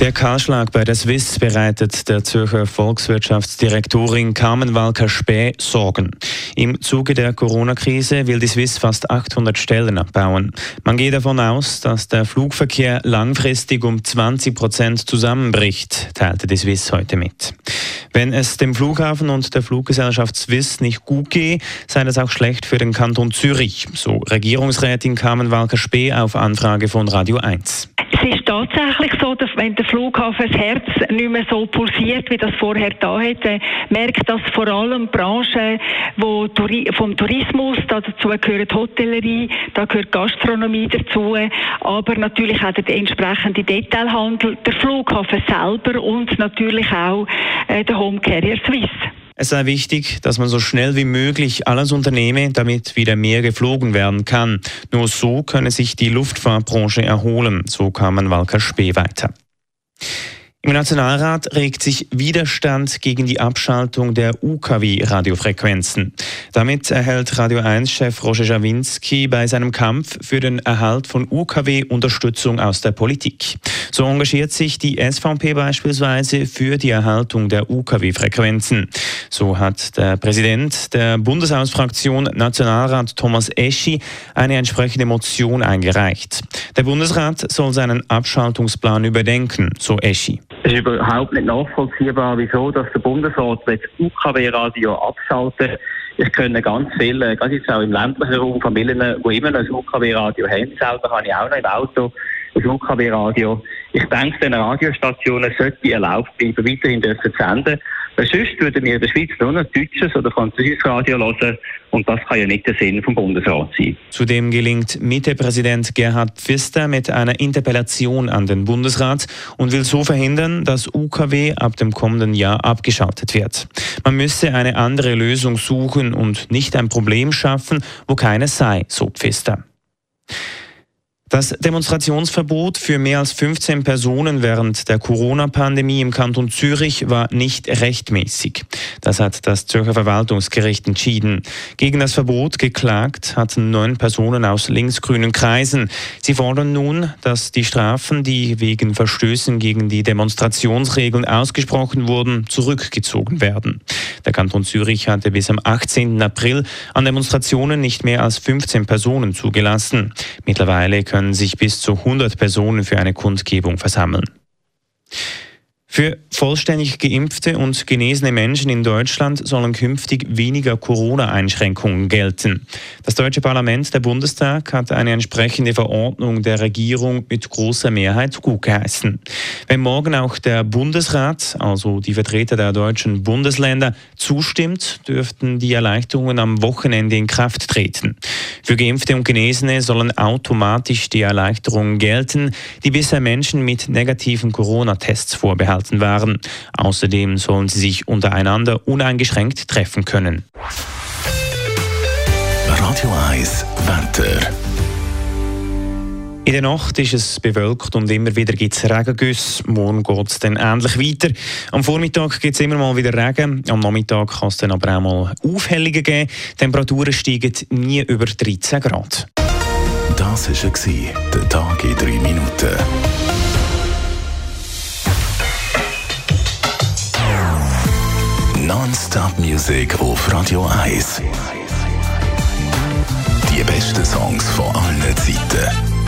Der Kahlschlag bei der Swiss bereitet der Zürcher Volkswirtschaftsdirektorin Carmen Walker-Späh Sorgen. Im Zuge der Corona-Krise will die Swiss fast 800 Stellen abbauen. Man geht davon aus, dass der Flugverkehr langfristig um 20 Prozent zusammenbricht, teilte die Swiss heute mit. Wenn es dem Flughafen und der Fluggesellschaft Swiss nicht gut gehe, sei das auch schlecht für den Kanton Zürich, so Regierungsrätin Carmen Walker-Späh auf Anfrage von Radio 1. Es ist tatsächlich so, dass wenn der Flughafen das Herz nicht mehr so pulsiert, wie das vorher da hätte, merkt das vor allem Branchen, wo vom Tourismus, dazu gehört Hotellerie, da gehört Gastronomie dazu, aber natürlich auch der entsprechende Detailhandel, der Flughafen selber und natürlich auch äh, der Home Carrier Swiss. Es sei wichtig, dass man so schnell wie möglich alles unternehme, damit wieder mehr geflogen werden kann. Nur so könne sich die Luftfahrtbranche erholen, so kam man Walker Spee weiter. Im Nationalrat regt sich Widerstand gegen die Abschaltung der UKW-Radiofrequenzen. Damit erhält Radio 1-Chef Roger Jawinski bei seinem Kampf für den Erhalt von UKW Unterstützung aus der Politik. So engagiert sich die SVP beispielsweise für die Erhaltung der UKW-Frequenzen. So hat der Präsident der Bundeshausfraktion Nationalrat Thomas Eschi eine entsprechende Motion eingereicht. Der Bundesrat soll seinen Abschaltungsplan überdenken, so Eschi. Es ist überhaupt nicht nachvollziehbar, wieso dass der Bundesrat das UKW-Radio abschalten ich kenne ganz viele, gerade jetzt auch im ländlichen Raum, Familien, die immer noch ein UKW-Radio haben. Selber habe ich auch noch im Auto ein UKW-Radio. Ich denke, den Radiostationen sollte erlaubt bleiben, weiterhin dürfen senden. Weil sonst würden wir in der Schweiz nur noch deutsches oder französisches Radio hören und das kann ja nicht der Sinn vom Bundesrat sein. Zudem gelingt Mitte-Präsident Gerhard Pfister mit einer Interpellation an den Bundesrat und will so verhindern, dass UKW ab dem kommenden Jahr abgeschaltet wird. Man müsse eine andere Lösung suchen und nicht ein Problem schaffen, wo keines sei, so Pfister. Das Demonstrationsverbot für mehr als 15 Personen während der Corona-Pandemie im Kanton Zürich war nicht rechtmäßig. Das hat das Zürcher Verwaltungsgericht entschieden. Gegen das Verbot geklagt hatten neun Personen aus linksgrünen Kreisen. Sie fordern nun, dass die Strafen, die wegen Verstößen gegen die Demonstrationsregeln ausgesprochen wurden, zurückgezogen werden. Der Kanton Zürich hatte bis am 18. April an Demonstrationen nicht mehr als 15 Personen zugelassen. Mittlerweile können sich bis zu 100 Personen für eine Kundgebung versammeln. Für vollständig geimpfte und genesene Menschen in Deutschland sollen künftig weniger Corona-Einschränkungen gelten. Das deutsche Parlament, der Bundestag, hat eine entsprechende Verordnung der Regierung mit großer Mehrheit gutgeheißen. Wenn morgen auch der Bundesrat, also die Vertreter der deutschen Bundesländer, zustimmt, dürften die Erleichterungen am Wochenende in Kraft treten. Für Geimpfte und Genesene sollen automatisch die Erleichterungen gelten, die bisher Menschen mit negativen Corona-Tests vorbehalten waren. Außerdem sollen sie sich untereinander uneingeschränkt treffen können. Radio 1 Wetter. In der Nacht ist es bewölkt und immer wieder gibt es Regengüsse. Morgen geht es dann ähnlich weiter. Am Vormittag gibt es immer mal wieder Regen. Am Nachmittag kann es dann aber auch mal Aufhellungen geben. Temperaturen steigen nie über 13 Grad. Das war der Tag in drei Minuten. Non-Stop Music auf Radio 1. Die besten Songs von allen Zeiten.